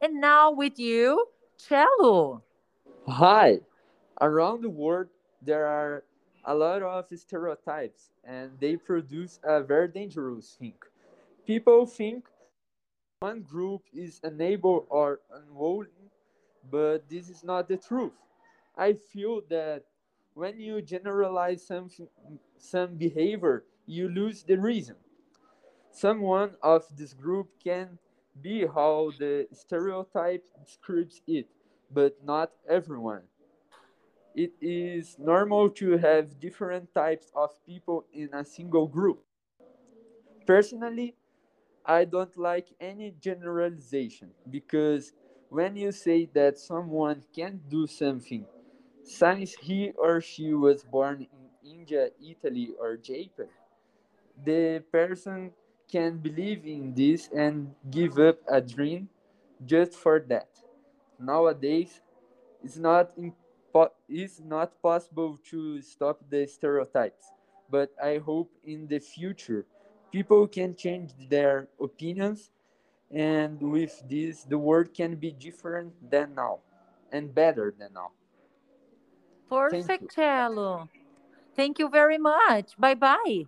And now with you, Cello. Hi! Around the world, there are a lot of stereotypes, and they produce a very dangerous thing. People think one group is unable or unwilling, but this is not the truth. I feel that when you generalize something, some behavior, you lose the reason. Someone of this group can be how the stereotype describes it, but not everyone. It is normal to have different types of people in a single group. Personally, I don't like any generalization because when you say that someone can't do something since he or she was born in India, Italy, or Japan, the person can believe in this and give up a dream just for that. Nowadays, it's not it's not possible to stop the stereotypes, but I hope in the future people can change their opinions and with this the world can be different than now and better than now. Perfect, Cello. Thank you very much. Bye bye.